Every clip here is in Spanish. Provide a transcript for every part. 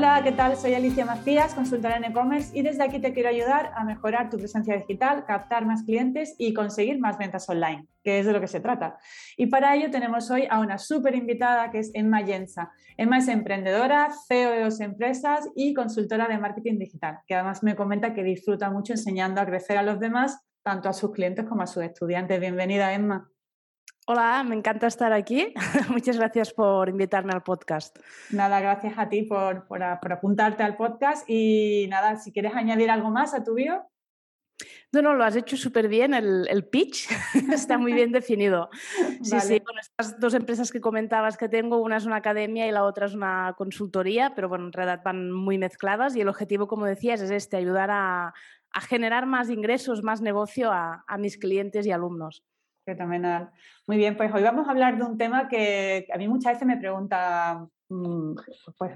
Hola, ¿qué tal? Soy Alicia Macías, consultora en e-commerce y desde aquí te quiero ayudar a mejorar tu presencia digital, captar más clientes y conseguir más ventas online, que es de lo que se trata. Y para ello tenemos hoy a una súper invitada que es Emma Yensa. Emma es emprendedora, CEO de dos empresas y consultora de marketing digital, que además me comenta que disfruta mucho enseñando a crecer a los demás, tanto a sus clientes como a sus estudiantes. Bienvenida, Emma. Hola, me encanta estar aquí. Muchas gracias por invitarme al podcast. Nada, gracias a ti por, apuntarte al podcast y nada, si quieres añadir algo más a tu bio. No, no, lo has hecho súper bien, el, pitch está muy bien definido. Sí, sí, con estas dos empresas que comentabas que tengo, una es una academia y la otra es una consultoría, pero bueno, en realidad van muy mezcladas y el objetivo, como decías, es este, ayudar a, generar más ingresos, más negocio a mis clientes y alumnos. Fenomenal. Muy bien, pues hoy vamos a hablar de un tema que a mí muchas veces me pregunta mm, pues,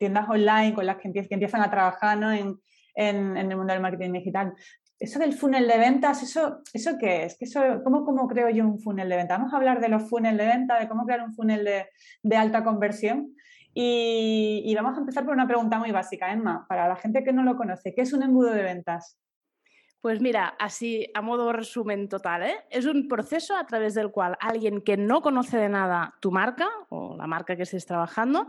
tiendas online con las que, empiezan a trabajar en, el mundo del marketing digital. Eso del funnel de ventas, ¿eso, eso qué es? Eso, ¿cómo, ¿Cómo creo yo un funnel de venta? Vamos a hablar de los funnels de venta, de cómo crear un funnel de, alta conversión. Y, y, vamos a empezar por una pregunta muy básica, Emma, para la gente que no lo conoce. ¿Qué es un embudo de ventas? Pues mira, así a modo resumen total, ¿eh? es un proceso a través del cual alguien que no conoce de nada tu marca o la marca que estés trabajando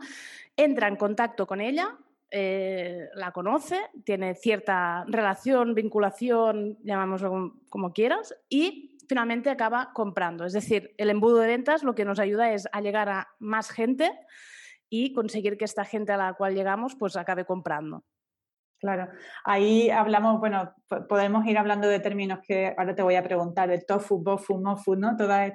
entra en contacto con ella, eh, la conoce, tiene cierta relación, vinculación, llamámoslo como quieras, y finalmente acaba comprando. Es decir, el embudo de ventas lo que nos ayuda es a llegar a más gente y conseguir que esta gente a la cual llegamos pues acabe comprando. Claro, ahí hablamos, bueno, podemos ir hablando de términos que ahora te voy a preguntar, de tofu, bofu, mofu, ¿no? Todas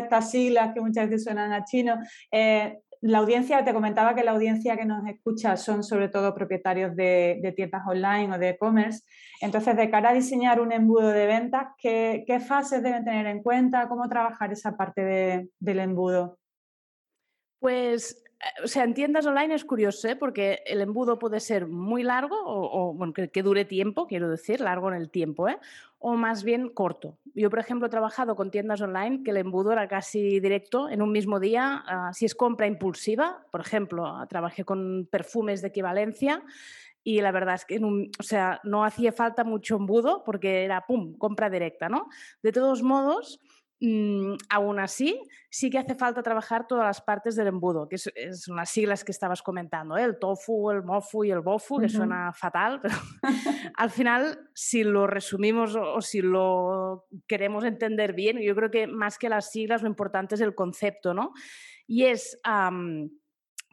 estas, siglas que muchas veces suenan a chino. Eh, la audiencia, te comentaba que la audiencia que nos escucha son sobre todo propietarios de, tiendas online o de e-commerce. Entonces, de cara a diseñar un embudo de ventas, ¿qué, fases deben tener en cuenta? ¿Cómo trabajar esa parte del embudo? Pues o sea, en tiendas online es curioso, ¿eh? porque el embudo puede ser muy largo o, bueno, que, dure tiempo, quiero decir, largo en el tiempo, ¿eh? o más bien corto. Yo, por ejemplo, he trabajado con tiendas online que el embudo era casi directo en un mismo día. Ah, si es compra impulsiva, por ejemplo, trabajé con perfumes de equivalencia y la verdad es que o sea, no hacía falta mucho embudo porque era, ¡pum!, compra directa, ¿no? De todos modos, Mm, aún así, sí que hace falta trabajar todas las partes del embudo, que son las siglas que estabas comentando, ¿eh? el tofu, el mofu y el bofu, que suena fatal, pero al final, si lo resumimos o, si lo queremos entender bien, yo creo que más que las siglas, lo importante es el concepto, ¿no? Y es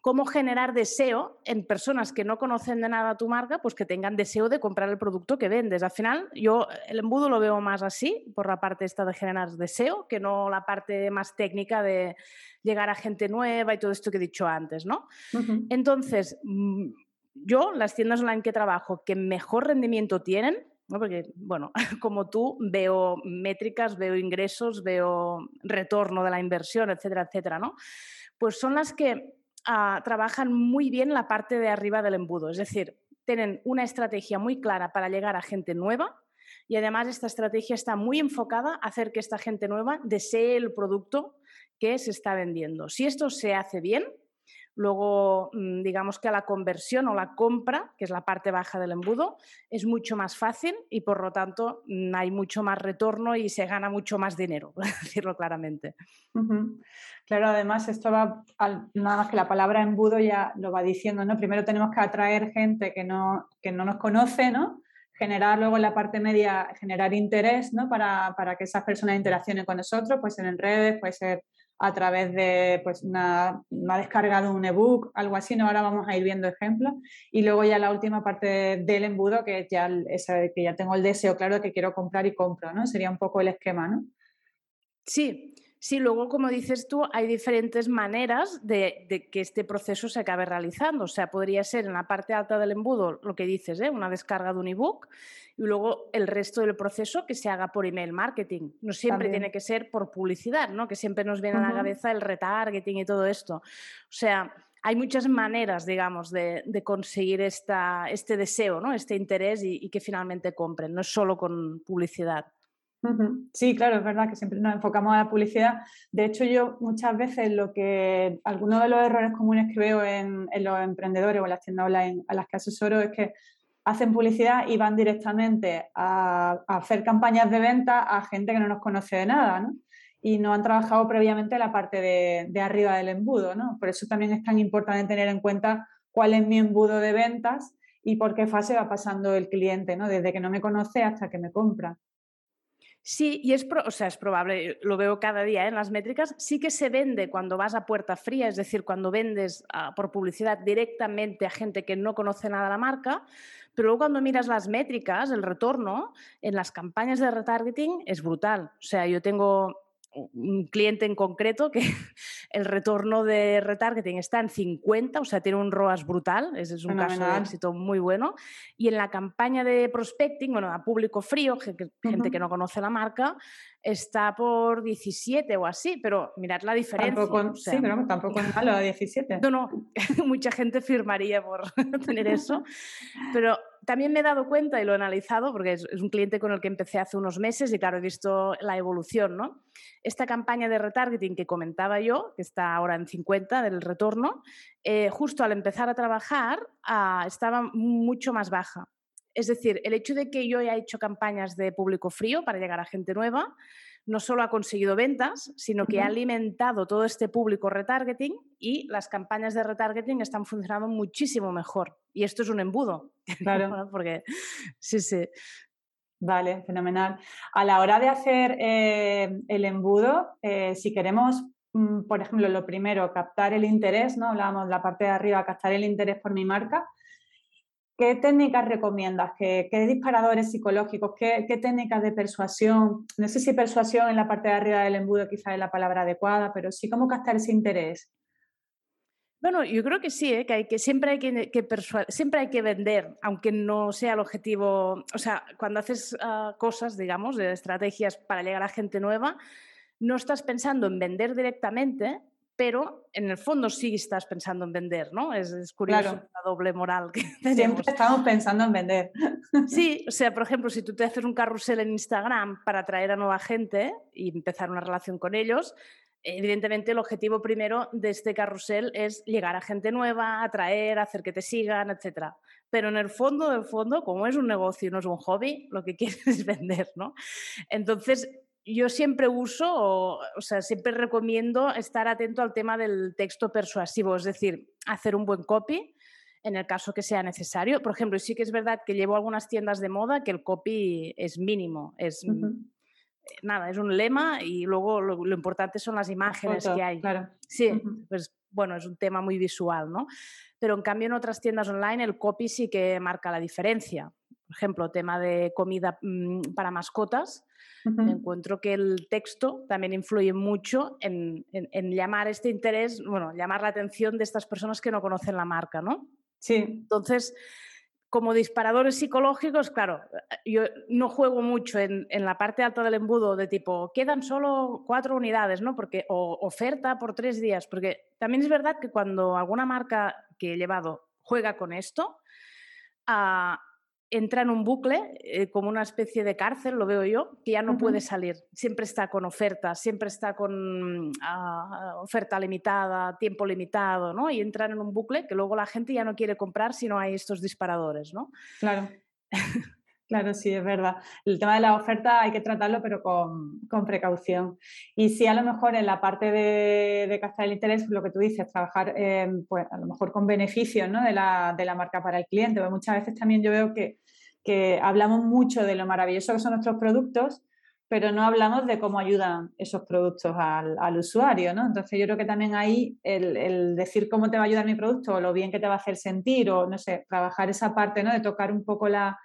cómo generar deseo en personas que no conocen de nada tu marca, pues que tengan deseo de comprar el producto que vendes. Al final, yo el embudo lo veo más así, por la parte esta de generar deseo, que no la parte más técnica de llegar a gente nueva y todo esto que he dicho antes, ¿no? Entonces, mm, yo, las tiendas online que trabajo, que mejor rendimiento tienen, porque, bueno, como tú, veo métricas, veo ingresos, veo retorno de la inversión, etcétera, etcétera, ¿no? Pues son las que Ah, trabajan muy bien la parte de arriba del embudo, es decir, tienen una estrategia muy clara para llegar a gente nueva y además esta estrategia está muy enfocada a hacer que esta gente nueva desee el producto que se está vendiendo. Si esto se hace bien, Luego, mm, digamos que la conversión o la compra, que es la parte baja del embudo, es mucho más fácil y por lo tanto mm, hay mucho más retorno y se gana mucho más dinero, por decirlo claramente. Claro, además esto va, nada más que la palabra embudo ya lo va diciendo, ¿no? Primero tenemos que atraer gente que no, que no nos conoce, ¿no? generar luego en la parte media, generar interés ¿no? para, para, que esas personas interaccionen con nosotros, pues en redes, puede ser a través de pues, una, una descarga de un ebook, algo así, ¿no? ahora vamos a ir viendo ejemplos. Y luego ya la última parte del embudo, que ya, que ya tengo el deseo claro de que quiero comprar y compro, ¿no? Sería un poco el esquema, ¿no? Sí, Sí, luego, como dices tú, hay diferentes maneras de, que este proceso se acabe realizando. O sea, podría ser en la parte alta del embudo lo que dices, ¿eh? una descarga de un ebook, y luego el resto del proceso que se haga por email marketing. No siempre tiene que ser por publicidad, ¿no? que siempre nos viene a la cabeza el retargeting y todo esto. O sea, hay muchas maneras, digamos, de, conseguir esta, este deseo, ¿no? este interés y, y que finalmente compren, no es solo con publicidad. Sí, claro, es verdad que siempre nos enfocamos a la publicidad. De hecho, yo muchas veces lo que, algunos de los errores comunes que veo en, los emprendedores o en las tiendas online a las que asesoro es que hacen publicidad y van directamente a, hacer campañas de venta a gente que no nos conoce de nada, ¿no? Y no han trabajado previamente la parte de, de arriba del embudo, ¿no? Por eso también es tan importante tener en cuenta cuál es mi embudo de ventas y por qué fase va pasando el cliente, ¿no? Desde que no me conoce hasta que me compra. Sí, y es, o sea, es probable, lo veo cada día ¿eh? en las métricas, sí que se vende cuando vas a puerta fría, es decir, cuando vendes ah, por publicidad directamente a gente que no conoce nada la marca, pero luego cuando miras las métricas, el retorno en las campañas de retargeting es brutal. O sea, yo tengo un cliente en concreto que el retorno de retargeting está en 50, o sea, tiene un ROAS brutal, ese es un caso de éxito muy bueno. Y en la campaña de prospecting, bueno, a público frío, gente que no conoce la marca, está por 17 o así, pero mirad la diferencia. Tampoco, sí, pero tampoco es malo 17. No, no, mucha gente firmaría por tener eso, pero también me he dado cuenta y lo he analizado, porque es, un cliente con el que empecé hace unos meses y claro, he visto la evolución, ¿no? Esta campaña de retargeting que comentaba yo, que está ahora en 50 del retorno, eh, justo al empezar a trabajar ah, estaba mucho más baja. Es decir, el hecho de que yo haya hecho campañas de público frío para llegar a gente nueva, no solo ha conseguido ventas, sino que ha alimentado todo este público retargeting y las campañas de retargeting están funcionando muchísimo mejor. Y esto es un embudo. Claro. Porque, sí, sí. Vale, fenomenal. A la hora de hacer eh, el embudo, eh, si queremos, mm, por ejemplo, lo primero, captar el interés, ¿no? Hablábamos de la parte de arriba, captar el interés por mi marca. ¿Qué técnicas recomiendas? ¿Qué, disparadores psicológicos? ¿Qué, técnicas de persuasión? No sé si persuasión en la parte de arriba del embudo quizás es la palabra adecuada, pero sí cómo captar ese interés. Bueno, yo creo que sí, ¿eh? que, hay que, siempre, hay que, siempre hay que vender, aunque no sea el objetivo. O sea, cuando haces ah, cosas, digamos, de estrategias para llegar a gente nueva, no estás pensando en vender directamente, pero en el fondo sí estás pensando en vender, ¿no? Es, curioso la doble moral que tenemos. Siempre estamos pensando en vender. Sí, o sea, por ejemplo, si tú te haces un carrusel en Instagram para atraer a nueva gente y empezar una relación con ellos, evidentemente el objetivo primero de este carrusel es llegar a gente nueva, atraer, hacer que te sigan, etc. Pero en el fondo, del fondo, como es un negocio y no es un hobby, lo que quieres es vender, ¿no? Entonces, yo siempre uso, o, sea, siempre recomiendo estar atento al tema del texto persuasivo, es decir, hacer un buen copy en el caso que sea necesario. Por ejemplo, sí que es verdad que llevo algunas tiendas de moda que el copy es mínimo, es nada, es un lema y luego lo, importante son las imágenes que hay. Claro. Sí, pues bueno, es un tema muy visual, ¿no? Pero en cambio en otras tiendas online el copy sí que marca la diferencia. Ejemplo, tema de comida mm, para mascotas encuentro que el texto también influye mucho en, llamar este interés, bueno, llamar la atención de estas personas que no conocen la marca, ¿no? Sí. Entonces, como disparadores psicológicos, claro, yo no juego mucho en, la parte alta del embudo de tipo, quedan solo cuatro unidades, ¿no? Porque, o oferta por tres días, porque también es verdad que cuando alguna marca que he llevado juega con esto, uh, entra en un bucle, eh, como una especie de cárcel, lo veo yo, que ya no puede salir. Siempre está con ofertas, siempre está con ah, oferta limitada, tiempo limitado, ¿no? Y entran en un bucle que luego la gente ya no quiere comprar si no hay estos disparadores, ¿no? Claro. Claro, sí, es verdad. El tema de la oferta hay que tratarlo, pero con, precaución. Y si a lo mejor en la parte de, de captar el interés, lo que tú dices, trabajar pues, a lo mejor con beneficios ¿no? de, la, de, la, marca para el cliente. Porque muchas veces también yo veo que que hablamos mucho de lo maravilloso que son nuestros productos, pero no hablamos de cómo ayudan esos productos al, usuario, ¿no? Entonces yo creo que también ahí el, decir cómo te va a ayudar mi producto o lo bien que te va a hacer sentir o, no sé, trabajar esa parte, ¿no? De tocar un poco la,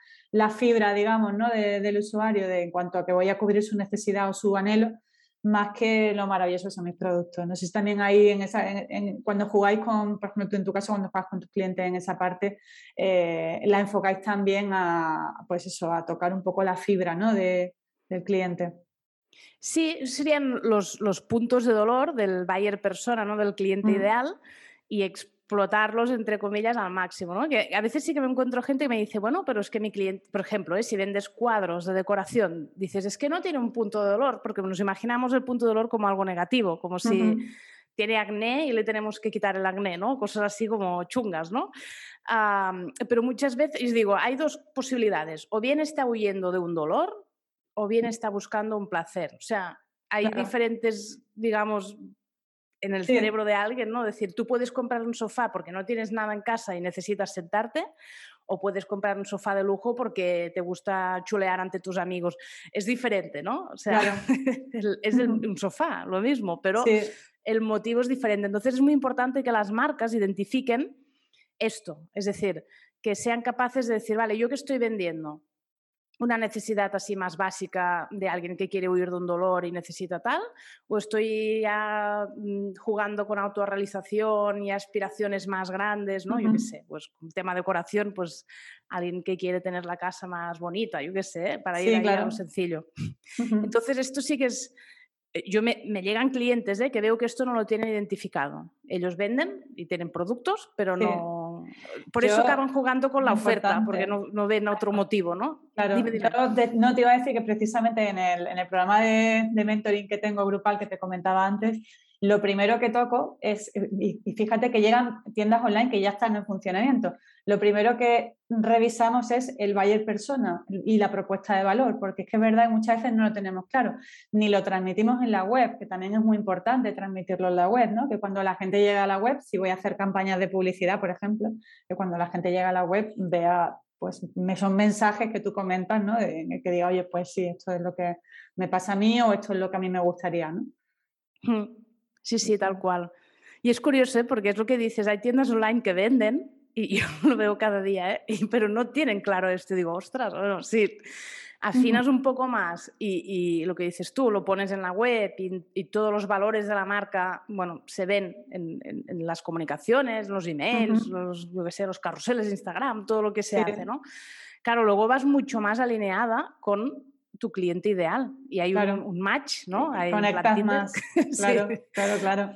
fibra, digamos, ¿no? del usuario de, en cuanto a que voy a cubrir su necesidad o su anhelo, más que lo maravilloso son mis productos. No sé si también ahí, en esa, cuando jugáis con, por ejemplo, tú en tu caso, cuando juegas con tus clientes en esa parte, eh, la enfocáis también a, pues eso, a tocar un poco la fibra ¿no? de, del cliente. Sí, serían los, los, puntos de dolor del buyer persona, ¿no? del cliente ideal, y explotarlos, entre comillas, al máximo. ¿no? Que a veces sí que me encuentro gente que me dice, bueno, pero es que mi cliente, por ejemplo, ¿eh? si vendes cuadros de decoración, dices, es que no tiene un punto de dolor, porque nos imaginamos el punto de dolor como algo negativo, como si tiene acné y le tenemos que quitar el acné, ¿no? Cosas así como chungas, ¿no? pero muchas veces, digo, hay dos posibilidades, o bien está huyendo de un dolor o bien está buscando un placer. O sea, hay diferentes, digamos, en el cerebro de alguien, ¿no? Es decir, tú puedes comprar un sofá porque no tienes nada en casa y necesitas sentarte, o puedes comprar un sofá de lujo porque te gusta chulear ante tus amigos. Es diferente, ¿no? O sea, es un sofá, lo mismo, pero el motivo es diferente. Entonces es muy importante que las marcas identifiquen esto, es decir, que sean capaces de decir, vale, yo que estoy vendiendo una necesidad así más básica de alguien que quiere huir de un dolor y necesita tal, o estoy ya mm, jugando con autorrealización y aspiraciones más grandes, ¿no? Yo qué sé, pues un tema de decoración, pues alguien que quiere tener la casa más bonita, yo qué sé, para ir a un sencillo. Entonces esto sí que es eh, yo me, llegan clientes ¿eh? que veo que esto no lo tienen identificado. Ellos venden y tienen productos, pero no. Por eso acaban jugando con la oferta, porque no, no, ven otro motivo, ¿no? Claro, no te iba a decir que precisamente en el, en el programa de, de, mentoring que tengo grupal que te comentaba antes, lo primero que toco es, eh, y fíjate que llegan tiendas online que ya están en funcionamiento, lo primero que revisamos es el buyer persona y la propuesta de valor, porque es que es verdad que muchas veces no lo tenemos claro, ni lo transmitimos en la web, que también es muy importante transmitirlo en la web, ¿no? Que cuando la gente llega a la web, si voy a hacer campañas de publicidad, por ejemplo, que cuando la gente llega a la web vea pues son mensajes que tú comentas, ¿no? Que diga, oye, pues sí, esto es lo que me pasa a mí o esto es lo que a mí me gustaría, ¿no? Sí, sí, tal cual. Y es curioso, ¿eh? porque es lo que dices, hay tiendas online que venden, y yo lo veo cada día, ¿eh? pero no tienen claro esto. digo, ostras, bueno, sí, afinas un poco más y, lo que dices tú, lo pones en la web y, todos los valores de la marca, bueno, se ven en, las comunicaciones, los emails, los, yo sé, los carruseles de Instagram, todo lo que se hace, ¿no? Claro, luego vas mucho más alineada con tu cliente ideal y hay un, match, ¿no? Hay Conectas más. Claro, claro, claro.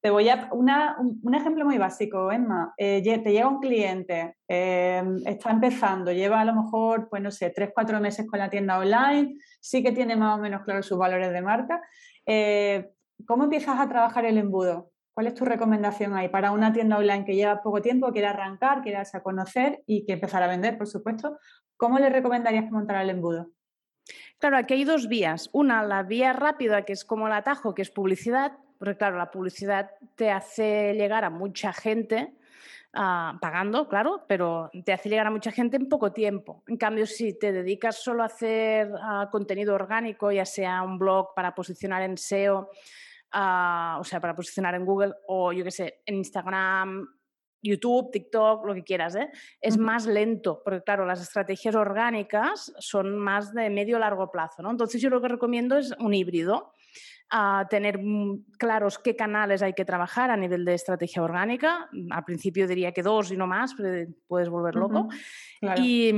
Te voy a una, un, ejemplo muy básico, Emma. Eh, te llega un cliente, eh, está empezando, lleva a lo mejor, pues no sé, tres, cuatro meses con la tienda online, sí que tiene más o menos claro sus valores de marca. Eh, ¿Cómo empiezas a trabajar el embudo? ¿Cuál es tu recomendación ahí para una tienda online que lleva poco tiempo, quiere arrancar, quiere a conocer y que empezar a vender, por supuesto? ¿Cómo le recomendarías que montara el embudo? Claro, aquí hay dos vías. Una, la vía rápida, que es como el atajo, que es publicidad, porque claro, la publicidad te hace llegar a mucha gente, ah, pagando, claro, pero te hace llegar a mucha gente en poco tiempo. En cambio, si te dedicas solo a hacer ah, contenido orgánico, ya sea un blog para posicionar en SEO, ah, o sea, para posicionar en Google o yo qué sé, en Instagram, YouTube, TikTok, lo que quieras, ¿eh? es más lento, porque claro, las estrategias orgánicas son más de medio largo plazo, ¿no? Entonces yo lo que recomiendo es un híbrido, a tener claros qué canales hay que trabajar a nivel de estrategia orgánica. Al principio diría que dos y no más, pero puedes volver loco. y,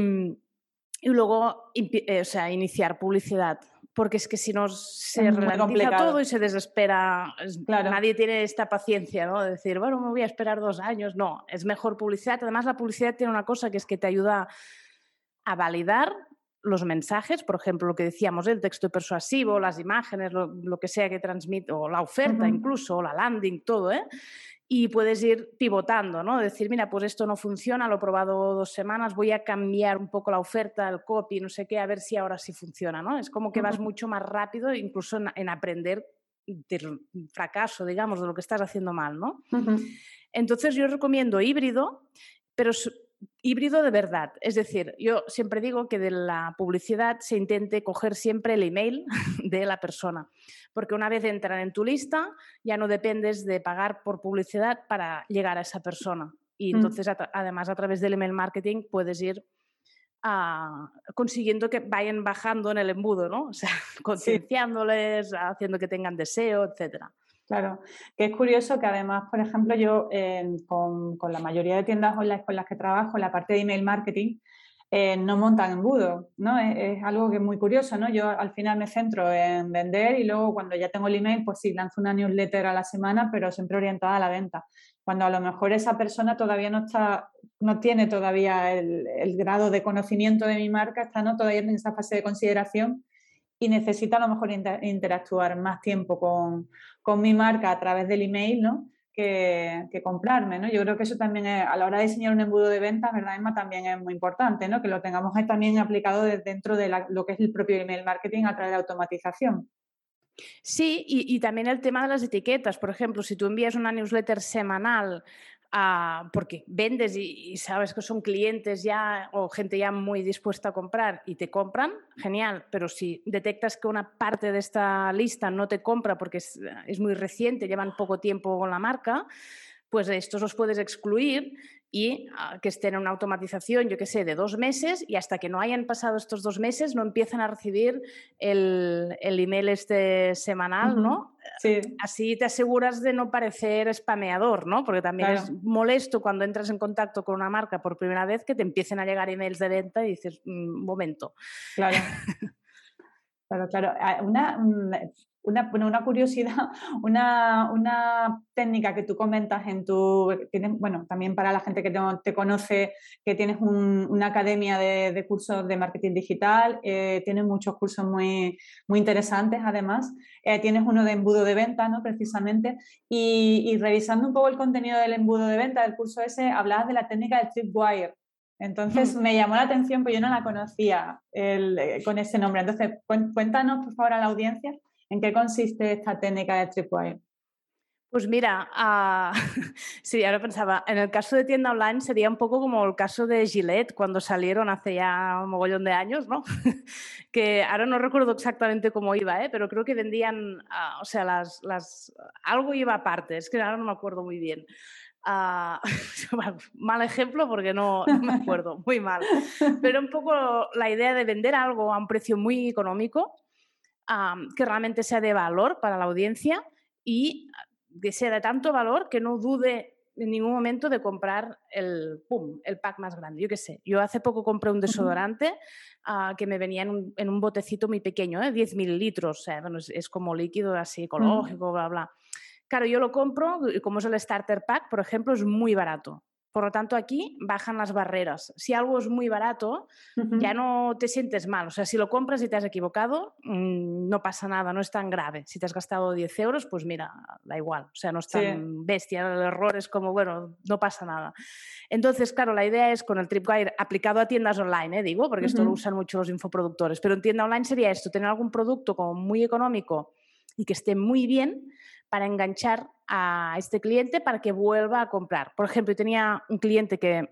y, luego eh, o sea, iniciar publicidad porque es que si no se ralentiza todo y se desespera, nadie tiene esta paciencia, ¿no? De decir, bueno, me voy a esperar dos años. No, es mejor publicidad. Además, la publicidad tiene una cosa que es que te ayuda a validar los mensajes, por ejemplo, lo que decíamos, el texto persuasivo, las imágenes, lo, que sea que transmite, o la oferta incluso, o la landing, todo, ¿eh? y puedes ir pivotando, ¿no? Decir, mira, pues esto no funciona, lo he probado dos semanas, voy a cambiar un poco la oferta, el copy, no sé qué, a ver si ahora sí funciona, ¿no? Es como que vas mucho más rápido, incluso en, aprender del fracaso, digamos, de lo que estás haciendo mal, ¿no? Entonces yo recomiendo híbrido, pero híbrido de verdad. Es decir, yo siempre digo que de la publicidad se intente coger siempre el email de la persona, porque una vez entran en tu lista ya no dependes de pagar por publicidad para llegar a esa persona. Y mm. entonces, además, a través del email marketing puedes ir ah, consiguiendo que vayan bajando en el embudo, ¿no? O sea, concienciándoles, haciendo que tengan deseo, etcétera. Claro, que es curioso que además, por ejemplo, yo con, la mayoría de tiendas online con las que trabajo, la parte de email marketing, eh, no montan embudo, ¿no? Es, algo que es muy curioso, ¿no? Yo al final me centro en vender y luego cuando ya tengo el email, pues sí, lanzo una newsletter a la semana, pero siempre orientada a la venta. Cuando a lo mejor esa persona todavía no está, no tiene todavía el, grado de conocimiento de mi marca, está ¿no? todavía en esa fase de consideración y necesita a lo mejor interactuar más tiempo con, con mi marca a través del email, ¿no? que, comprarme, ¿no? Yo creo que eso también a la hora de diseñar un embudo de ventas, ¿verdad, Emma? También es muy importante, ¿no? Que lo tengamos también aplicado dentro de lo que es el propio email marketing a través de automatización. Sí, y, y, también el tema de las etiquetas. Por ejemplo, si tú envías una newsletter semanal porque vendes y, sabes que son clientes ya o gente ya muy dispuesta a comprar y te compran, genial, pero si detectas que una parte de esta lista no te compra porque es, es muy reciente, llevan poco tiempo con la marca, pues estos los puedes excluir y ah, que estén en una automatización, yo qué sé, de dos meses y hasta que no hayan pasado estos dos meses no empiezan a recibir el, el email este semanal, ¿no? Sí. Así te aseguras de no parecer spameador, ¿no? Porque también es molesto cuando entras en contacto con una marca por primera vez que te empiecen a llegar emails de venta y dices, un mm, momento. Claro. Claro, claro. Ah, una, mm, una, curiosidad, una, una, técnica que tú comentas en tu, bueno, también para la gente que te, conoce, que tienes una academia de, cursos de marketing digital, eh, tienes muchos cursos muy, muy interesantes además, eh, tienes uno de embudo de venta, ¿no? Precisamente, y, revisando un poco el contenido del embudo de venta del curso ese, hablabas de la técnica del tripwire. Entonces me llamó la atención, porque yo no la conocía eh, con ese nombre. Entonces, cuéntanos, por favor, a la audiencia ¿En qué consiste esta técnica de tripwire? Pues mira, uh, sí, ahora pensaba, en el caso de tienda online sería un poco como el caso de Gillette cuando salieron hace ya un mogollón de años, ¿no? que ahora no recuerdo exactamente cómo iba, ¿eh? pero creo que vendían, uh, o sea, las, las, algo iba aparte, es que ahora no me acuerdo muy bien. Uh, mal ejemplo porque no, no, me acuerdo, muy mal. Pero un poco la idea de vender algo a un precio muy económico que realmente sea de valor para la audiencia y que sea de tanto valor que no dude en ningún momento de comprar el, pum, el pack más grande. Yo qué sé, yo hace poco compré un desodorante ah, que me venía en un, en un, botecito muy pequeño, ¿eh? 10 mililitros, bueno, es, como líquido así ecológico, bla, bla. Claro, yo lo compro, como es el starter pack, por ejemplo, es muy barato. Por lo tanto, aquí bajan las barreras. Si algo es muy barato, ya no te sientes mal. O sea, si lo compras y te has equivocado, mm, no pasa nada, no es tan grave. Si te has gastado 10 euros, pues mira, da igual. O sea, no es tan bestia. El error es como, bueno, no pasa nada. Entonces, claro, la idea es con el Tripwire aplicado a tiendas online, ¿eh? digo, porque esto lo usan mucho los infoproductores. Pero en tienda online sería esto, tener algún producto como muy económico y que esté muy bien para enganchar a este cliente para que vuelva a comprar. Por ejemplo, tenía un cliente que,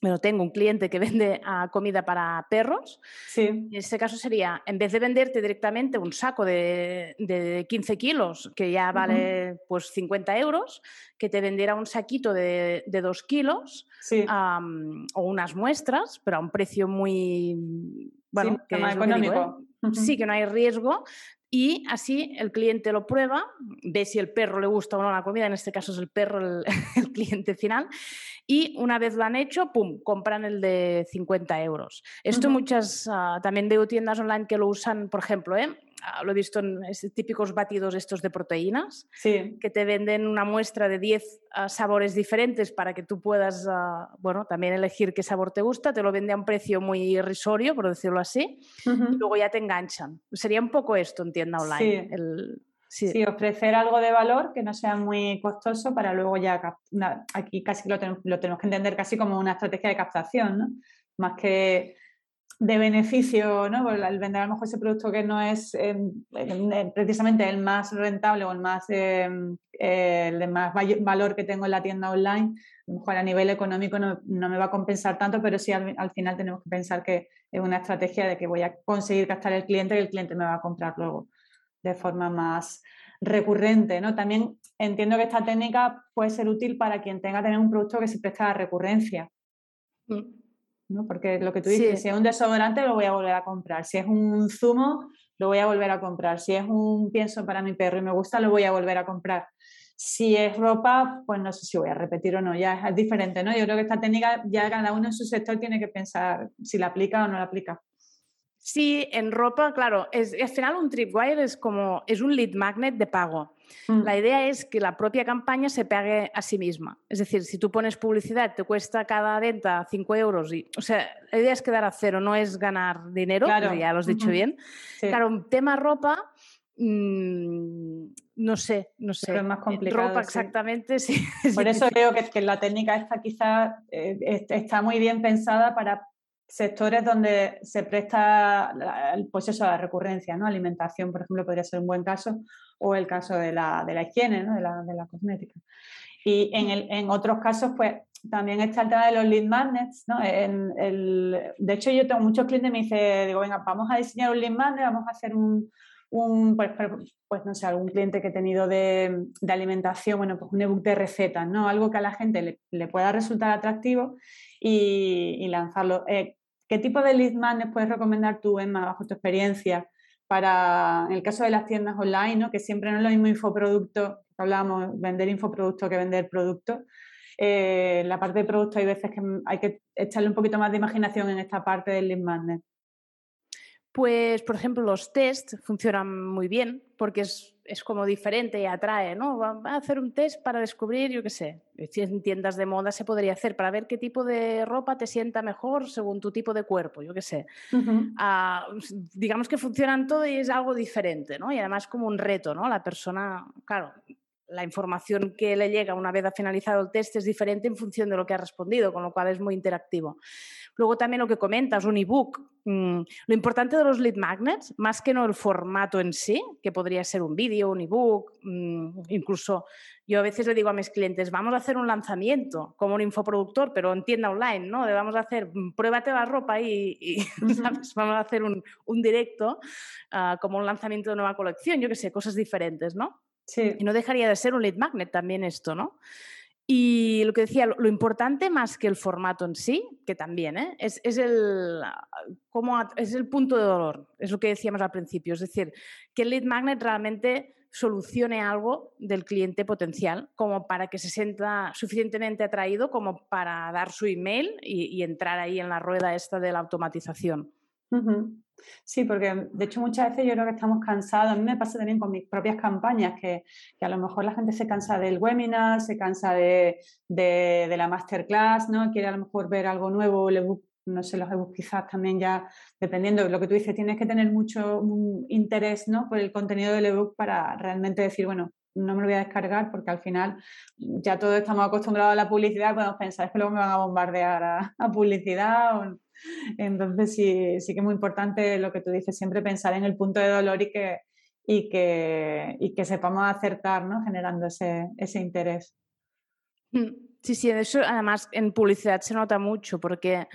bueno, tengo un cliente que vende ah, comida para perros. Sí. En este caso sería, en vez de venderte directamente un saco de, de 15 kilos, que ya vale pues 50 euros, que te vendiera un saquito de, de 2 kilos o unas muestras, pero a un precio muy... Bueno, que más económico. ¿eh? Sí, que no hay riesgo, y así el cliente lo prueba, ve si el perro le gusta o no la comida, en este caso es el perro el, cliente final, y una vez lo han hecho, ¡pum!, compran el de 50 euros. Esto muchas, ah, también veo tiendas online que lo usan, por ejemplo, ¿eh? Ah, lo he visto en típicos batidos estos de proteínas, que te venden una muestra de 10 ah, sabores diferentes para que tú puedas, ah, bueno, también elegir qué sabor te gusta, te lo vende a un precio muy irrisorio, por decirlo así, y luego ya te enganchan. Sería un poco esto en tienda online. Sí. ofrecer algo de valor que no sea muy costoso para luego ya, aquí casi lo tenemos, lo tenemos que entender casi como una estrategia de captación, ¿no? Más que de beneficio, ¿no? el vender a lo mejor ese producto que no es em, precisamente el más rentable o el más, em, eh, el de más valor que tengo en la tienda online, a lo mejor a nivel económico no, me va a compensar tanto, pero sí al, final tenemos que pensar que es una estrategia de que voy a conseguir captar el cliente y el cliente me va a comprar luego de forma más recurrente. ¿no? También entiendo que esta técnica puede ser útil para quien tenga tener un producto que se presta a recurrencia. Mm. ¿No? Porque lo que tú dices, si es un desodorante lo voy a volver a comprar, si es un zumo lo voy a volver a comprar, si es un pienso para mi perro y me gusta lo voy a volver a comprar. Si es ropa, pues no sé si voy a repetir o no, ya es, diferente, ¿no? Yo creo que esta técnica ya cada uno en su sector tiene que pensar si la aplica o no la aplica. Sí, en ropa, claro, es, al final un tripwire es como, es un lead magnet de pago. Mm. La idea es que la propia campaña se pague a sí misma. Es decir, si tú pones publicidad, te cuesta cada venta 5 euros. Y, o sea, la idea es quedar a cero, no es ganar dinero, ya lo has dicho bien. Claro, un tema ropa, mm, no sé, no sé. Pero es más complicado. Ropa, exactamente, sí. Por eso creo que, que la técnica esta quizás eh, está muy bien pensada para sectores donde se presta el proceso de la recurrencia, ¿no? Alimentación, por ejemplo, podría ser un buen caso, o el caso de la, de la higiene, ¿no? de, la, de la cosmética. Y en, el, en otros casos, pues también está el tema de los lead magnets, ¿no? De hecho, yo tengo muchos clientes que me dicen, digo, venga, vamos a diseñar un lead magnet, vamos a hacer un, un pues, pues, no sé, algún cliente que he tenido de, de, alimentación, bueno, pues un ebook de recetas, ¿no? Algo que a la gente le pueda resultar atractivo y, lanzarlo. Eh, ¿Qué tipo de lead magnet puedes recomendar tú, Emma, bajo tu experiencia, para, en el caso de las tiendas online, ¿no? que siempre no es lo mismo infoproducto, hablábamos, vender infoproducto que vender producto? Eh, la parte de producto hay veces que hay que echarle un poquito más de imaginación en esta parte del lead magnet. Pues, por ejemplo, los tests funcionan muy bien porque es, es como diferente y atrae, ¿no? Va, a hacer un test para descubrir, yo qué sé, en tiendas de moda se podría hacer para ver qué tipo de ropa te sienta mejor según tu tipo de cuerpo, yo qué sé. Ah, digamos que funcionan todo y es algo diferente, ¿no? Y además como un reto, ¿no? La persona, claro, la información que le llega una vez ha finalizado el test es diferente en función de lo que ha respondido, con lo cual es muy interactivo. Luego también lo que comentas, un ebook. Mm, lo importante de los lead magnets, más que no el formato en sí, que podría ser un vídeo, un ebook, mm, incluso yo a veces le digo a mis clientes, vamos a hacer un lanzamiento como un infoproductor, pero en tienda online, ¿no? De vamos a hacer, mm, pruébate la ropa y, vamos a hacer un, directo ah, como un lanzamiento de nueva colección, yo qué sé, cosas diferentes, ¿no? Sí. Y no dejaría de ser un lead magnet también esto, ¿no? Y lo que decía, lo, importante más que el formato en sí, que también, ¿eh? es, es, el, como es el punto de dolor, es lo que decíamos al principio, es decir, que el lead magnet realmente solucione algo del cliente potencial, como para que se sienta suficientemente atraído como para dar su email y, entrar ahí en la rueda esta de la automatización. Sí, porque de hecho muchas veces yo creo que estamos cansados, a mí me pasa también con mis propias campañas, que, a lo mejor la gente se cansa del webinar, se cansa de, la masterclass, ¿no? quiere a lo mejor ver algo nuevo, ebook, no sé, los ebooks quizás también ya, dependiendo de lo que tú dices, tienes que tener mucho interés ¿no? por el contenido del ebook para realmente decir, bueno, no me lo voy a descargar porque al final ya todos estamos acostumbrados a la publicidad, podemos pensar, es que luego me van a bombardear a publicidad o entonces sí, sí que es muy importante lo que tú dices, siempre pensar en el punto de dolor y que, y que, y que sepamos acertar, ¿no? Generando ese, ese interés. Mm, sí, sí, eso además en publicidad se nota mucho porque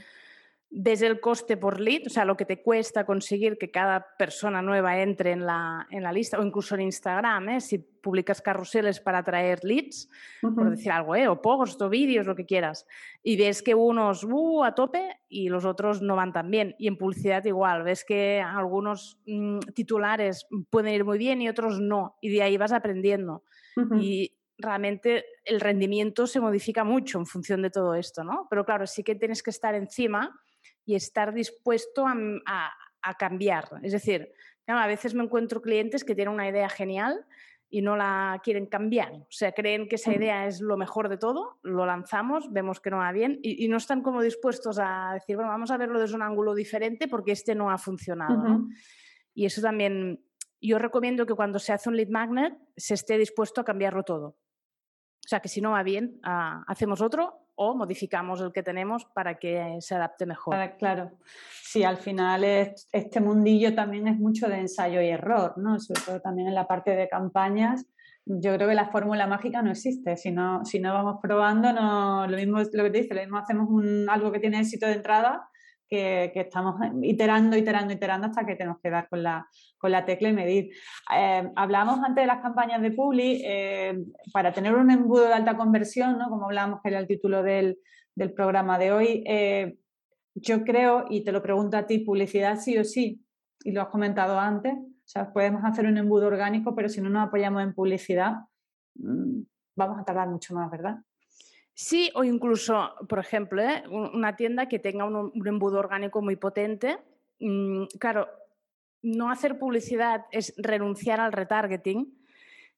desde el coste por lead, o sea, lo que te cuesta conseguir que cada persona nueva entre en la, en la lista, o incluso en Instagram, ¿eh? si publicas carruseles para atraer leads, por decir algo, ¿eh? o posts o vídeos, lo que quieras, y ves que unos uh, a tope y los otros no van tan bien. Y en publicidad igual, ves que algunos mm, titulares pueden ir muy bien y otros no, y de ahí vas aprendiendo. Y realmente el rendimiento se modifica mucho en función de todo esto, ¿no? Pero claro, sí que tienes que estar encima y estar dispuesto a, cambiar. Es decir, a veces me encuentro clientes que tienen una idea genial y no la quieren cambiar. O sea, creen que esa idea es lo mejor de todo, lo lanzamos, vemos que no va bien y, no están como dispuestos a decir, bueno, vamos a verlo desde un ángulo diferente porque este no ha funcionado. Y eso también, yo recomiendo que cuando se hace un lead magnet se esté dispuesto a cambiarlo todo. O sea, que si no va bien, ah, hacemos otro o modificamos el que tenemos para que se adapte mejor. Claro, sí, al final este mundillo también es mucho de ensayo y error, ¿no? Sobre todo también en la parte de campañas. Yo creo que la fórmula mágica no existe. Si no, si no vamos probando, no, lo mismo lo que te dice, lo mismo hacemos un, algo que tiene éxito de entrada que, estamos iterando, iterando, iterando hasta que tenemos que dar con la, con la tecla y medir. Eh, hablábamos antes de las campañas de Publi, eh, para tener un embudo de alta conversión, ¿no? como hablábamos que era el título del, del programa de hoy, eh, yo creo, y te lo pregunto a ti, publicidad sí o sí, y lo has comentado antes, o sea, podemos hacer un embudo orgánico, pero si no nos apoyamos en publicidad, mm, vamos a tardar mucho más, ¿verdad? Sí, o incluso, por ejemplo, ¿eh? una tienda que tenga un, embudo orgánico muy potente. Mm, claro, no hacer publicidad es renunciar al retargeting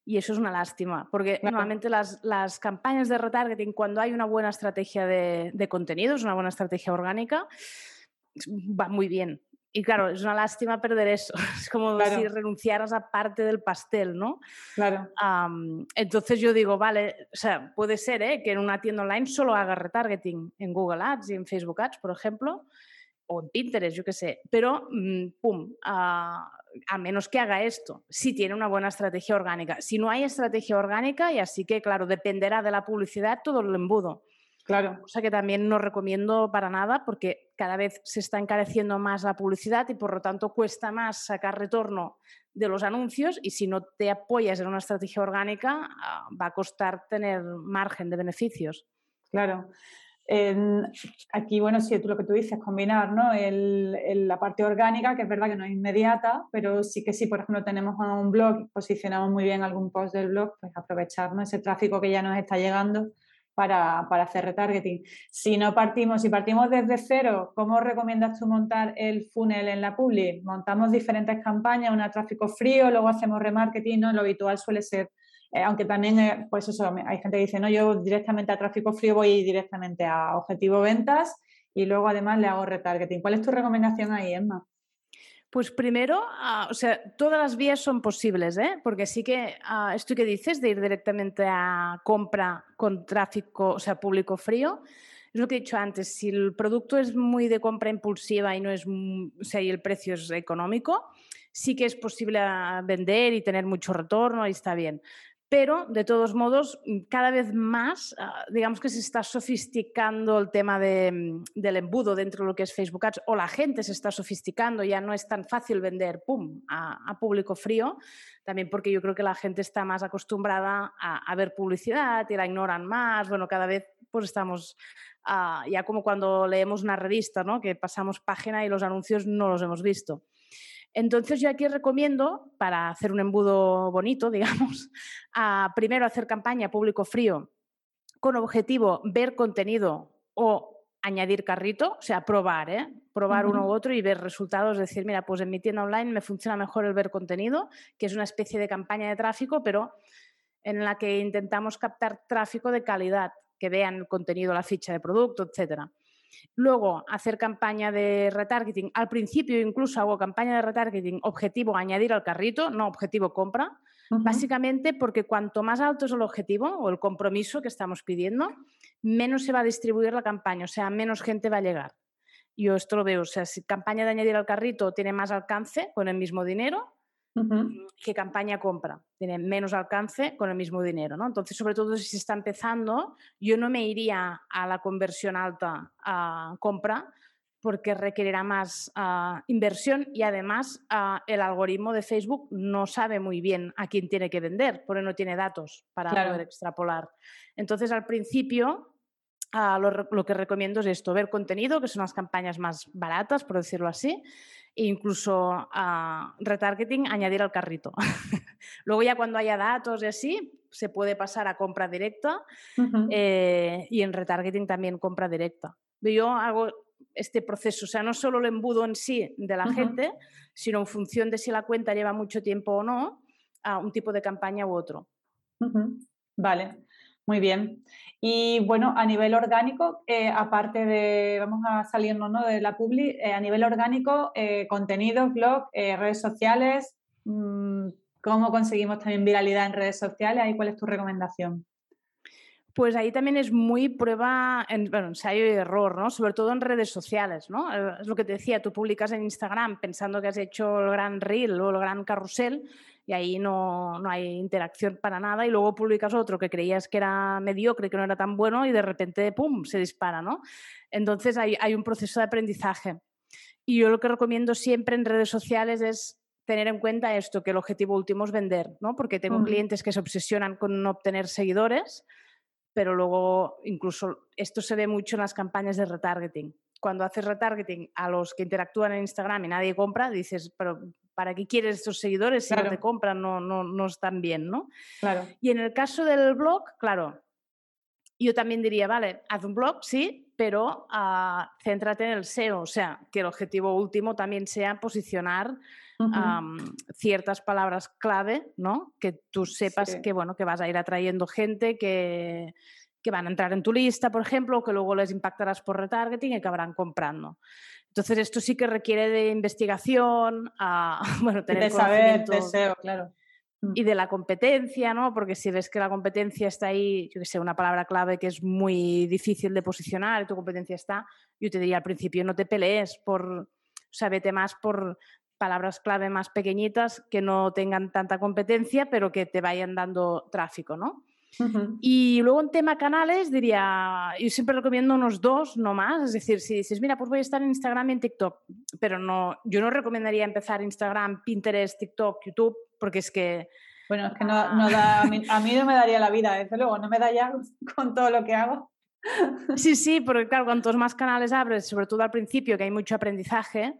y eso es una lástima, porque normalmente las, campañas de retargeting, cuando hay una buena estrategia de, de contenidos, una buena estrategia orgánica, va muy bien. Y claro, es una lástima perder eso. Es como si renunciaras a parte del pastel, ¿no? Claro. entonces yo digo, vale, o sea, puede ser ¿eh? que en una tienda online solo haga retargeting en Google Ads y en Facebook Ads, por ejemplo, o en Pinterest, yo qué sé. Pero, mm, pum, a menos que haga esto, si tiene una buena estrategia orgánica. Si no hay estrategia orgánica, y así que, claro, dependerá de la publicidad todo el embudo. Claro. Cosa que también no recomiendo para nada porque cada vez se está encareciendo más la publicidad y por lo tanto cuesta más sacar retorno de los anuncios y si no te apoyas en una estrategia orgánica ah, va a costar tener margen de beneficios. Claro. aquí, bueno, sí, tú lo que tú dices, combinar ¿no? la parte orgánica, que es verdad que no es inmediata, pero sí que sí, por ejemplo, tenemos un blog, posicionamos muy bien algún post del blog, pues aprovechar ese tráfico que ya nos está llegando para, hacer retargeting. Si no partimos, si partimos desde cero, ¿cómo recomiendas tú montar el funnel en la publi? Montamos diferentes campañas, una tráfico frío, luego hacemos remarketing, ¿no? Lo habitual suele ser, eh, aunque también, pues eso, hay gente que dice, no, yo directamente a tráfico frío voy directamente a objetivo ventas y luego además le hago retargeting. ¿Cuál es tu recomendación ahí, Emma? Pues primero, ah, o sea, todas las vías son posibles, ¿eh? porque sí que uh, esto que dices de ir directamente a compra con tráfico, o sea, público frío, es lo que he dicho antes, si el producto es muy de compra impulsiva y no es, o sea, y el precio es económico, sí que es posible ah, vender y tener mucho retorno y está bien pero de todos modos, mm, cada vez más, ah, digamos que se está sofisticando el tema mm, del embudo dentro de lo que es Facebook Ads, o la gente se está sofisticando, ya no es tan fácil vender, ¡pum!, a, público frío, también porque yo creo que la gente está más acostumbrada a, ver publicidad y la ignoran más, bueno, cada vez pues estamos ah, ya como cuando leemos una revista, ¿no?, que pasamos página y los anuncios no los hemos visto. Entonces yo aquí recomiendo, para hacer un embudo bonito, digamos, a primero hacer campaña público frío con objetivo ver contenido o añadir carrito, o sea, probar, ¿eh? probar uno u otro y ver resultados, decir, mira, pues en mi tienda online me funciona mejor el ver contenido, que es una especie de campaña de tráfico, pero en la que intentamos captar tráfico de calidad, que vean el contenido, la ficha de producto, etcétera. Luego, hacer campaña de retargeting. Al principio incluso hago campaña de retargeting objetivo añadir al carrito, no objetivo compra. Básicamente porque cuanto más alto es el objetivo o el compromiso que estamos pidiendo, menos se va a distribuir la campaña, o sea, menos gente va a llegar. Yo esto lo veo, o sea, si campaña de añadir al carrito tiene más alcance con el mismo dinero, que campaña compra. Tiene menos alcance con el mismo dinero. ¿no? Entonces, sobre todo si se está empezando, yo no me iría a la conversión alta a compra porque requerirá más ah, inversión y además ah, el algoritmo de Facebook no sabe muy bien a quién tiene que vender, porque no tiene datos para poder extrapolar. Entonces, al principio, ah, lo, que recomiendo es esto, ver contenido, que son las campañas más baratas, por decirlo así, e incluso a retargeting añadir al carrito. Luego ya cuando haya datos y así, se puede pasar a compra directa eh, y en retargeting también compra directa. Yo hago este proceso, o sea, no solo el embudo en sí de la gente, sino en función de si la cuenta lleva mucho tiempo o no, a un tipo de campaña u otro. Vale. Muy bien. Y bueno, a nivel orgánico, eh, aparte de, vamos a salirnos ¿no? de la publi, eh, a nivel orgánico, eh, contenidos, blog, redes sociales, mm, ¿cómo conseguimos también viralidad en redes sociales? ¿Ahí cuál es tu recomendación? Pues ahí también es muy prueba, en, bueno, ensayo y error, ¿no? Sobre todo en redes sociales, ¿no? Es lo que te decía, tú publicas en Instagram pensando que has hecho el gran reel o el gran carrusel y ahí no, no, hay interacción para nada y luego publicas otro que creías que era mediocre, que no era tan bueno y de repente, ¡pum!, se dispara, ¿no? Entonces hay, hay un proceso de aprendizaje. Y yo lo que recomiendo siempre en redes sociales es tener en cuenta esto, que el objetivo último es vender, ¿no? Porque tengo clientes que se obsesionan con obtener seguidores, pero luego incluso esto se ve mucho en las campañas de retargeting. Cuando haces retargeting a los que interactúan en Instagram y nadie compra, dices, pero ¿para qué quieres estos seguidores si no te compran, no, no, no están bien, ¿no? Claro. Y en el caso del blog, claro, yo también diría, vale, haz un blog, sí, pero uh, céntrate en el SEO, o sea, que el objetivo último también sea posicionar ciertas palabras clave, ¿no? Que tú sepas que, bueno, que vas a ir atrayendo gente que, que van a entrar en tu lista, por ejemplo, o que luego les impactarás por retargeting y acabarán comprando. Entonces, esto sí que requiere de investigación, a, bueno, tener de saber, deseo, claro. Mm. Y de la competencia, ¿no? Porque si ves que la competencia está ahí, yo que sé, una palabra clave que es muy difícil de posicionar y tu competencia está, yo te diría al principio no te pelees por, o sea, vete más por palabras clave más pequeñitas que no tengan tanta competencia, pero que te vayan dando tráfico, ¿no? Y luego en tema canales diría, yo siempre recomiendo unos dos, no más. Es decir, si dices, mira, pues voy a estar en Instagram y en TikTok, pero no, yo no recomendaría empezar Instagram, Pinterest, TikTok, YouTube, porque es que... Bueno, es que no, no da, a mí, no me daría la vida, desde luego, no me da ya con todo lo que hago. Sí, sí, porque claro, cuantos más canales abres, sobre todo al principio, que hay mucho aprendizaje,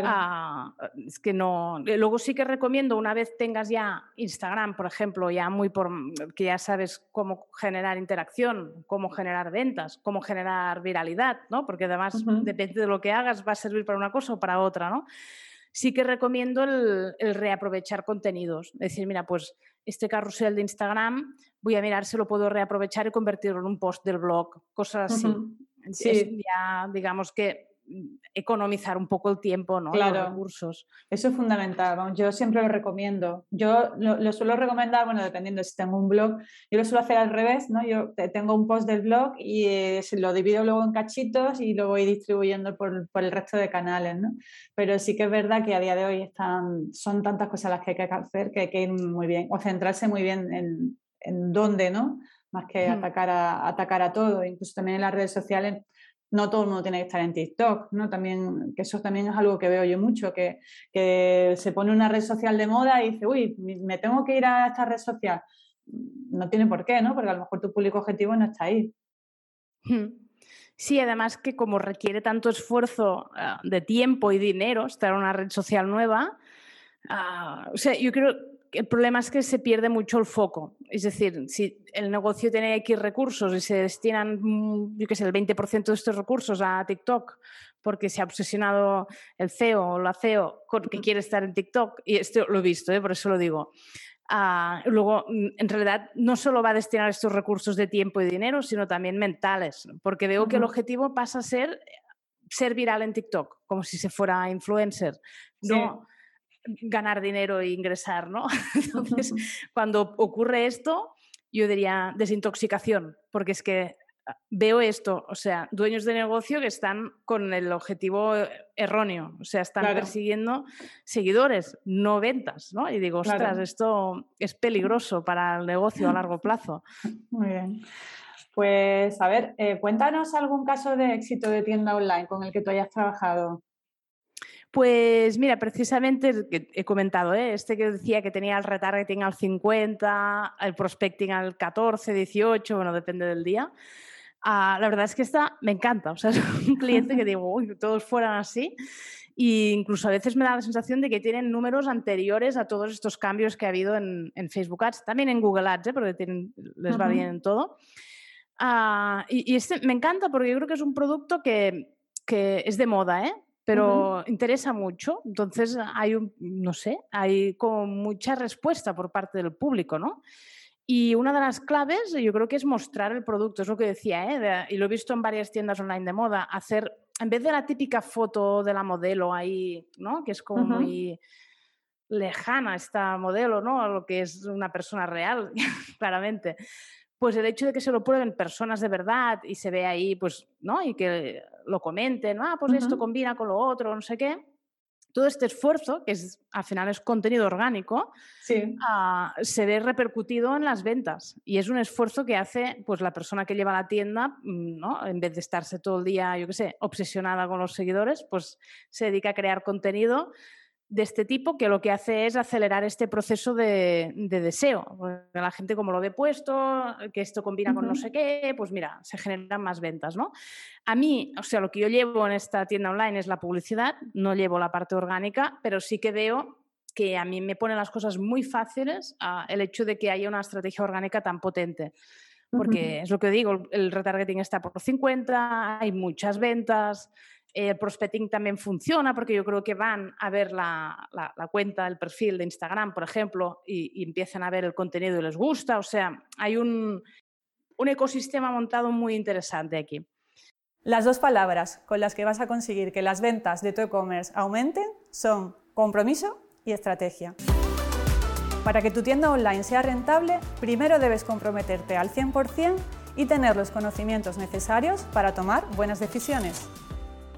Claro. Ah, es que no. Eh, luego sí que recomiendo, una vez tengas ya Instagram, por ejemplo, ya muy por mm, que ya sabes cómo generar interacción, cómo generar ventas, cómo generar viralidad, ¿no? Porque además, depende de lo que hagas, va a servir para una cosa o para otra, ¿no? Sí que recomiendo el, reaprovechar contenidos. Es decir, mira, pues este carrusel de Instagram, voy a mirar si lo puedo reaprovechar y convertirlo en un post del blog, cosas así. Sí. ya, digamos que economizar un poco el tiempo, ¿no? Claro. Los recursos. Eso es fundamental. yo siempre lo recomiendo. Yo lo, suelo recomendar, bueno, dependiendo si tengo un blog, yo lo suelo hacer al revés, ¿no? Yo tengo un post del blog y eh, lo divido luego en cachitos y lo voy distribuyendo por, por, el resto de canales, ¿no? Pero sí que es verdad que a día de hoy están, son tantas cosas las que hay que hacer que hay que ir muy bien o centrarse muy bien en, en dónde, ¿no? Más que atacar, a, atacar a todo. Incluso también en las redes sociales no todo el mundo tiene que estar en TikTok, ¿no? También, que eso también es algo que veo yo mucho, que, se pone una red social de moda y dice, uy, me tengo que ir a esta red social. No tiene por qué, ¿no? Porque a lo mejor tu público objetivo no está ahí. Sí, además que como requiere tanto esfuerzo ah, de tiempo y dinero estar en una red social nueva, ah, o sea, yo creo el problema es que se pierde mucho el foco. Es decir, si el negocio tiene X recursos y se destinan, mm, yo qué sé, el 20% de estos recursos a TikTok porque se ha obsesionado el CEO o la CEO con que quiere estar en TikTok, y esto lo he visto, ¿eh? por eso lo digo. Ah, luego, mm, en realidad, no solo va a destinar estos recursos de tiempo y dinero, sino también mentales, porque veo que el objetivo pasa a ser ser viral en TikTok, como si se fuera influencer. No, ganar dinero e ingresar, ¿no? Entonces, cuando ocurre esto, yo diría desintoxicación, porque es que ah, veo esto, o sea, dueños de negocio que están con el objetivo erróneo, o sea, están persiguiendo seguidores, no ventas, ¿no? Y digo, ostras, esto es peligroso para el negocio a largo plazo. Muy bien. Pues, a ver, eh, cuéntanos algún caso de éxito de tienda online con el que tú hayas trabajado. Pues mira, precisamente he comentado, ¿eh? este que decía que tenía el retargeting al 50, el prospecting al 14, 18, bueno, depende del día. Ah, la verdad es que esta me encanta, o sea, es un cliente que digo, uy, todos fueran así. E incluso a veces me da la sensación de que tienen números anteriores a todos estos cambios que ha habido en, Facebook Ads, también en Google Ads, ¿eh? porque tienen, les va bien en todo. Ah, y, este me encanta porque yo creo que es un producto que, que es de moda, ¿eh? Pero interesa mucho. Entonces hay un, no sé, hay como mucha respuesta por parte del público, ¿no? Y una de las claves yo creo que es mostrar el producto, es lo que decía, ¿eh? y lo he visto en varias tiendas online de moda, hacer, en vez de la típica foto de la modelo ahí, ¿no? Que es como muy lejana esta modelo, ¿no? A lo que es una persona real, claramente pues el hecho de que se lo prueben personas de verdad y se ve ahí, pues, ¿no? Y que lo comenten, ah, pues esto combina con lo otro, no sé qué. Todo este esfuerzo, que es, al final es contenido orgánico, ah, se ve repercutido en las ventas. Y es un esfuerzo que hace pues, la persona que lleva la tienda, mm, ¿no? en vez de estarse todo el día, yo qué sé, obsesionada con los seguidores, pues se dedica a crear contenido de este tipo que lo que hace es acelerar este proceso de, deseo. La gente como lo ve puesto, que esto combina con no sé qué, pues mira, se generan más ventas, ¿no? A mí, o sea, lo que yo llevo en esta tienda online es la publicidad, no llevo la parte orgánica, pero sí que veo que a mí me pone las cosas muy fáciles el hecho de que haya una estrategia orgánica tan potente. Porque es lo que digo, el retargeting está por 50, hay muchas ventas, el prospecting también funciona porque yo creo que van a ver la, cuenta, el perfil de Instagram, por ejemplo, y, empiezan a ver el contenido y les gusta. O sea, hay un, un ecosistema montado muy interesante aquí. Las dos palabras con las que vas a conseguir que las ventas de tu e-commerce aumenten son compromiso y estrategia. Para que tu tienda online sea rentable, primero debes comprometerte al 100% y tener los conocimientos necesarios para tomar buenas decisiones.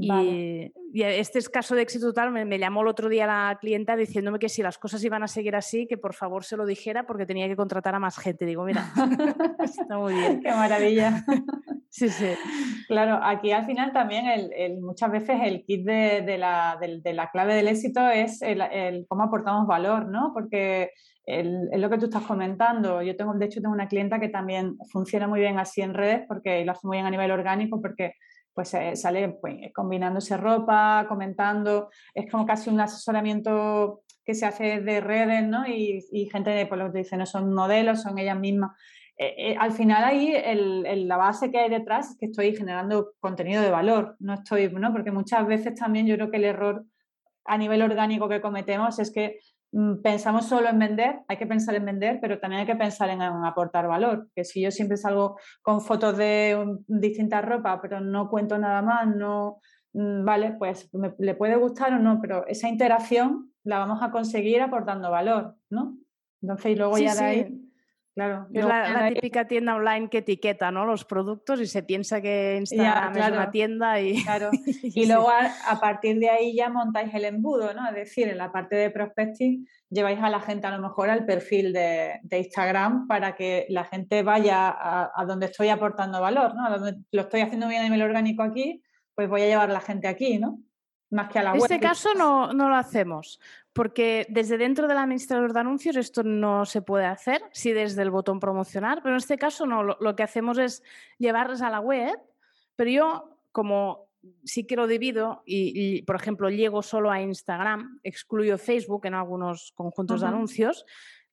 Y, este es caso de éxito total. Me, llamó el otro día la clienta diciéndome que si las cosas iban a seguir así, que por favor se lo dijera porque tenía que contratar a más gente. Digo, mira, está muy bien. Qué maravilla. sí, sí. Claro, aquí al final también el, muchas veces el kit de, la, clave del éxito es el, cómo aportamos valor, ¿no? Porque es lo que tú estás comentando. Yo tengo, de hecho, tengo una clienta que también funciona muy bien así en redes porque lo hace muy bien a nivel orgánico porque pues eh, sale pues, combinándose ropa, comentando, es como casi un asesoramiento que se hace de redes, ¿no? Y, gente, pues lo que dice, no son modelos, son ellas mismas. Eh, eh, al final ahí la base que hay detrás es que estoy generando contenido de valor, no estoy, ¿no? Porque muchas veces también yo creo que el error a nivel orgánico que cometemos es que pensamos solo en vender, hay que pensar en vender, pero también hay que pensar en, aportar valor. Que si yo siempre salgo con fotos de distintas ropas, pero no cuento nada más, no, mm, vale, pues le puede gustar o no, pero esa interacción la vamos a conseguir aportando valor, ¿no? Entonces, y luego ya de ahí Claro, es la, típica tienda online que etiqueta ¿no? los productos y se piensa que Instagram es una tienda y... Claro. y luego a, partir de ahí ya montáis el embudo, ¿no? Es decir, en la parte de prospecting lleváis a la gente a lo mejor al perfil de, Instagram para que la gente vaya a, donde estoy aportando valor, ¿no? A donde lo estoy haciendo bien a nivel orgánico aquí, pues voy a llevar a la gente aquí, ¿no? Más que a la web. En este caso no, no lo hacemos, porque desde dentro del administrador de anuncios esto no se puede hacer, sí desde el botón promocionar, pero en este caso no, lo, que hacemos es llevarles a la web, pero yo como sí que lo divido y, por ejemplo, llego solo a Instagram, excluyo Facebook en algunos conjuntos de anuncios,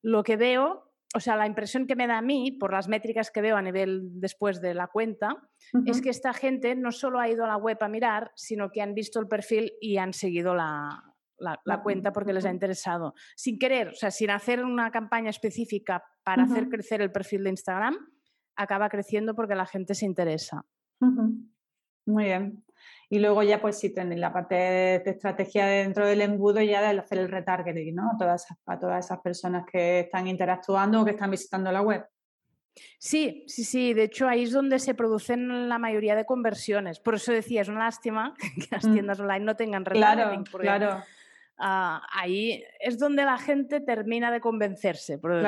lo que veo o sea, la impresión que me da a mí, por las métricas que veo a nivel después de la cuenta, es que esta gente no solo ha ido a la web a mirar, sino que han visto el perfil y han seguido la, la, cuenta porque les ha interesado. Sin querer, o sea, sin hacer una campaña específica para hacer crecer el perfil de Instagram, acaba creciendo porque la gente se interesa. Muy bien. Y luego ya pues sí tenéis la parte de, estrategia dentro del embudo ya de hacer el retargeting, ¿no? A todas, a todas esas personas que están interactuando o que están visitando la web. Sí, sí, sí. De hecho, ahí es donde se producen la mayoría de conversiones. Por eso decía, es una lástima que las mm. tiendas online no tengan retargeting. Claro, claro. Ah, ahí es donde la gente termina de convencerse, por,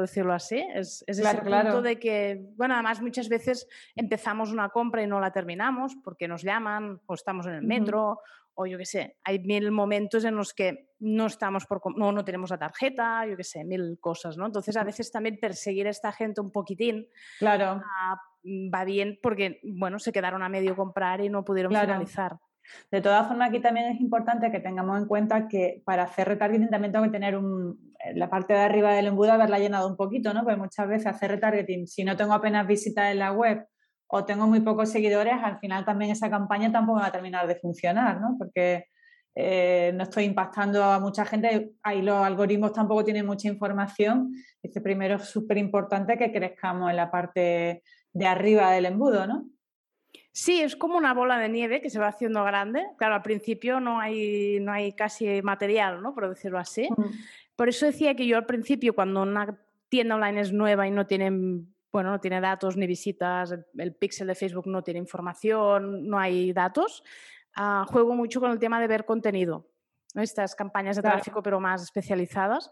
decirlo, así. Es, es ese punto de que, bueno, además muchas veces empezamos una compra y no la terminamos porque nos llaman o estamos en el metro o yo qué sé. Hay mil momentos en los que no estamos por, no, no tenemos la tarjeta, yo qué sé, mil cosas, ¿no? Entonces a veces también perseguir a esta gente un poquitín claro. Ah, va bien porque, bueno, se quedaron a medio comprar y no pudieron finalizar. De todas formas, aquí también es importante que tengamos en cuenta que para hacer retargeting también tengo que tener un, la parte de arriba del embudo haberla llenado un poquito, ¿no? Porque muchas veces hacer retargeting, si no tengo apenas visitas en la web o tengo muy pocos seguidores, al final también esa campaña tampoco va a terminar de funcionar, ¿no? Porque eh, no estoy impactando a mucha gente, ahí los algoritmos tampoco tienen mucha información. Este primero es súper importante que crezcamos en la parte de arriba del embudo, ¿no? Sí, es como una bola de nieve que se va haciendo grande. Claro, al principio no hay, no hay casi material, ¿no? Por decirlo así. Mm. Por eso decía que yo al principio, cuando una tienda online es nueva y no tiene, bueno, no tiene datos ni visitas, el, pixel de Facebook no tiene información, no hay datos, ah, juego mucho con el tema de ver contenido. Estas campañas de tráfico, pero más especializadas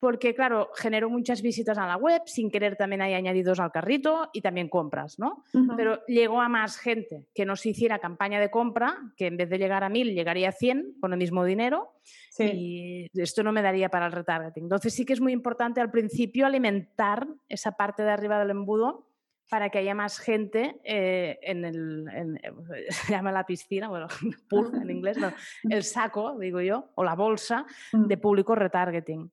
porque claro, genero muchas visitas a la web, sin querer también hay añadidos al carrito y también compras, ¿no? Pero llegó a más gente que no se hiciera campaña de compra, que en vez de llegar a mil llegaría a 100 con el mismo dinero y esto no me daría para el retargeting. Entonces sí que es muy importante al principio alimentar esa parte de arriba del embudo para que haya más gente eh, en el, se llama la piscina, bueno, pool en inglés, el saco, digo yo, o la bolsa de público retargeting.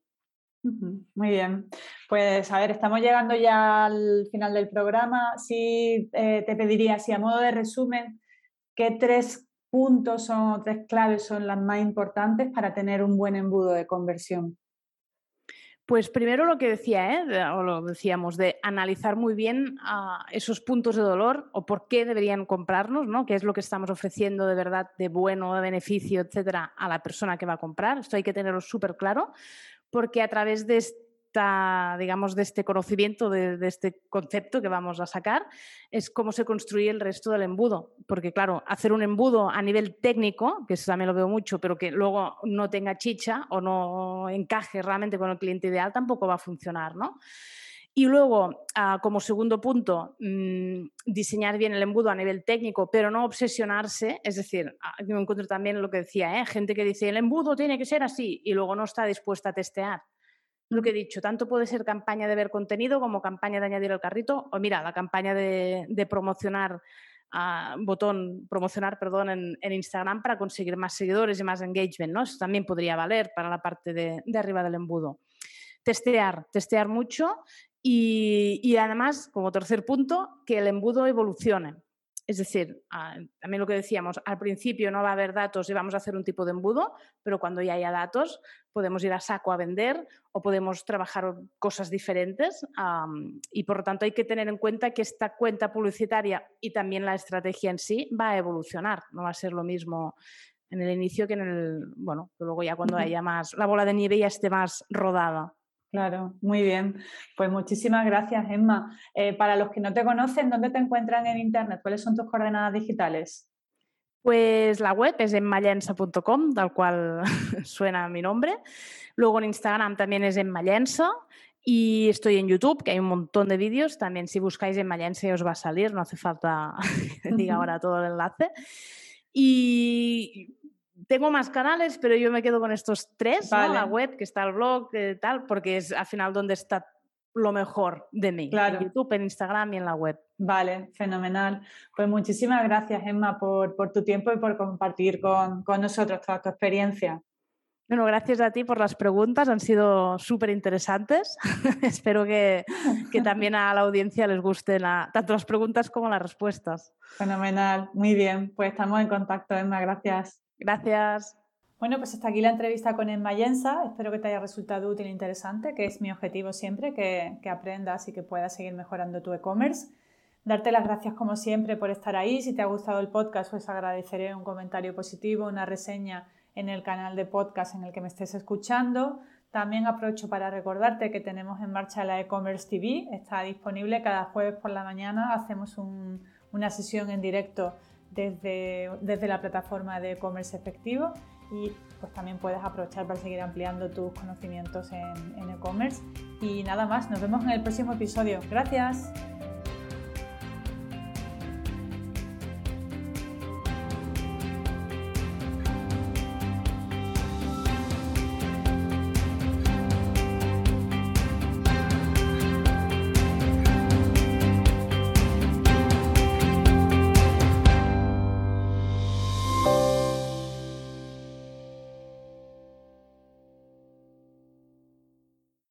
Muy bien. Pues a ver, estamos llegando ya al final del programa. Sí, eh, te pediría, si a modo de resumen, ¿qué tres puntos o tres claves son las más importantes para tener un buen embudo de conversión? Pues primero lo que decía, ¿eh? o lo decíamos, de analizar muy bien ah, esos puntos de dolor o por qué deberían comprarnos, ¿no? qué es lo que estamos ofreciendo de verdad de bueno, de beneficio, etcétera, a la persona que va a comprar. Esto hay que tenerlo súper claro, porque a través de esta, digamos, de este conocimiento, de, este concepto que vamos a sacar, es cómo se construye el resto del embudo. Porque, claro, hacer un embudo a nivel técnico, que eso también lo veo mucho, pero que luego no tenga chicha o no encaje realmente con el cliente ideal, tampoco va a funcionar, ¿no? Y luego, ah, como segundo punto, mm, diseñar bien el embudo a nivel técnico, pero no obsesionarse. Es decir, ah, me encuentro también lo que decía, ¿eh? gente que dice, el embudo tiene que ser así y luego no está dispuesta a testear. Lo que he dicho, tanto puede ser campaña de ver contenido como campaña de añadir el carrito, o mira, la campaña de, promocionar, ah, botón, promocionar, perdón, en, Instagram para conseguir más seguidores y más engagement, ¿no? Eso también podría valer para la parte de arriba del embudo testear, testear mucho y, además, como tercer punto, que el embudo evolucione. Es decir, ah, también lo que decíamos, al principio no va a haber datos y vamos a hacer un tipo de embudo, pero cuando ya haya datos podemos ir a saco a vender o podemos trabajar cosas diferentes y por lo tanto hay que tener en cuenta que esta cuenta publicitaria y también la estrategia en sí va a evolucionar, no va a ser lo mismo en el inicio que en el, bueno, luego ya cuando haya más, la bola de nieve ya esté más rodada. Claro, muy bien. Pues muchísimas gracias, Emma. Eh, para los que no te conocen, ¿dónde te encuentran en Internet? ¿Cuáles son tus coordenadas digitales? Pues la web es enmallensa.com, tal cual suena mi nombre. Luego en Instagram también es enmallensa. Y estoy en YouTube, que hay un montón de vídeos. También si buscáis en os va a salir, no hace falta que diga ahora todo el enlace. Y tengo más canales, pero yo me quedo con estos tres, la web, que está el blog, eh, tal, porque es al final donde está lo mejor de mí, en YouTube, en Instagram y en la web. Vale, fenomenal. Pues muchísimas gracias, Emma, por, por tu tiempo y por compartir con, con, nosotros toda tu experiencia. Bueno, gracias a ti por las preguntas, han sido súper interesantes. Espero que, que, también a la audiencia les gusten tanto las preguntas como las respuestas. Fenomenal, muy bien. Pues estamos en contacto, Emma, gracias. Gracias. Bueno, pues hasta aquí la entrevista con Emma Yensa. Espero que te haya resultado útil e interesante, que es mi objetivo siempre, que, que aprendas y que puedas seguir mejorando tu e-commerce. Darte las gracias como siempre por estar ahí. Si te ha gustado el podcast, pues agradeceré un comentario positivo, una reseña en el canal de podcast en el que me estés escuchando. También aprovecho para recordarte que tenemos en marcha la e-commerce TV. Está disponible cada jueves por la mañana. Hacemos una sesión en directo desde, desde la plataforma de e-commerce efectivo y pues también puedes aprovechar para seguir ampliando tus conocimientos en e-commerce. y nada más, nos vemos en el próximo episodio. Gracias.